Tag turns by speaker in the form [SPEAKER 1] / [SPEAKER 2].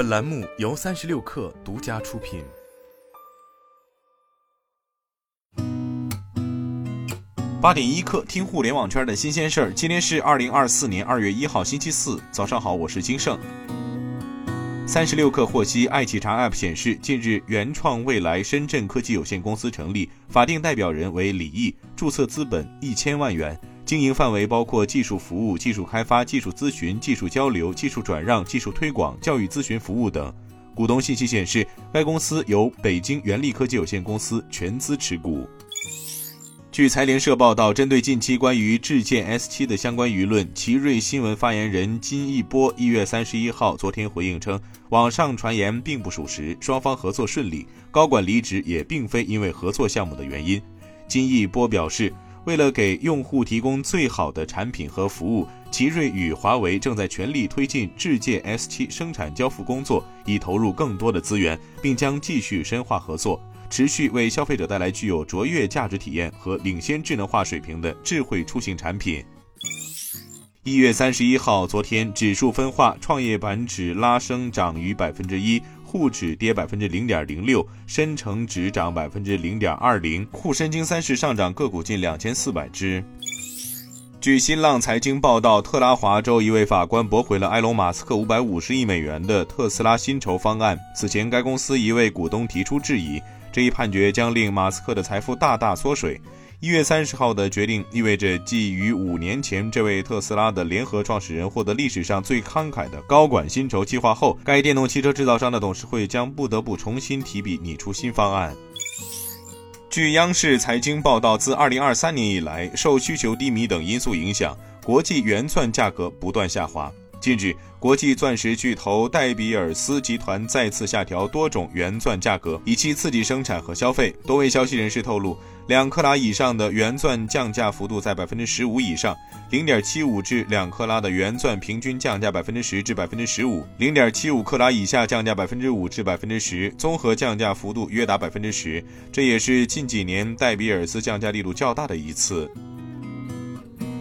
[SPEAKER 1] 本栏目由三十六氪独家出品。
[SPEAKER 2] 八点一刻，听互联网圈的新鲜事儿。今天是二零二四年二月一号，星期四，早上好，我是金盛。三十六氪获悉，爱企查 App 显示，近日原创未来深圳科技有限公司成立，法定代表人为李毅，注册资本一千万元，经营范围包括技术服务、技术开发、技术咨询、技术交流、技术转让、技术推广、教育咨询服务等。股东信息显示，该公司由北京元力科技有限公司全资持股。据财联社报道，针对近期关于智剑 S7 的相关舆论，奇瑞新闻发言人金一波一月三十一号昨天回应称，网上传言并不属实，双方合作顺利，高管离职也并非因为合作项目的原因。金一波表示，为了给用户提供最好的产品和服务，奇瑞与华为正在全力推进智界 S7 生产交付工作，已投入更多的资源，并将继续深化合作。持续为消费者带来具有卓越价值体验和领先智能化水平的智慧出行产品。一月三十一号，昨天指数分化，创业板指拉升涨逾百分之一，沪指跌百分之零点零六，深成指涨百分之零点二零，沪深金三十上涨个股近两千四百只。据新浪财经报道，特拉华州一位法官驳回了埃隆·马斯克五百五十亿美元的特斯拉薪酬方案。此前，该公司一位股东提出质疑。这一判决将令马斯克的财富大大缩水。一月三十号的决定意味着，继于五年前这位特斯拉的联合创始人获得历史上最慷慨的高管薪酬计划后，该电动汽车制造商的董事会将不得不重新提笔拟出新方案。据央视财经报道，自二零二三年以来，受需求低迷等因素影响，国际原钻价格不断下滑。近日，国际钻石巨头戴比尔斯集团再次下调多种原钻价格，以期刺激生产和消费。多位消息人士透露，两克拉以上的原钻降价幅度在百分之十五以上，零点七五至两克拉的原钻平均降价百分之十至百分之十五，零点七五克拉以下降价百分之五至百分之十，综合降价幅度约达百分之十。这也是近几年戴比尔斯降价力度较大的一次。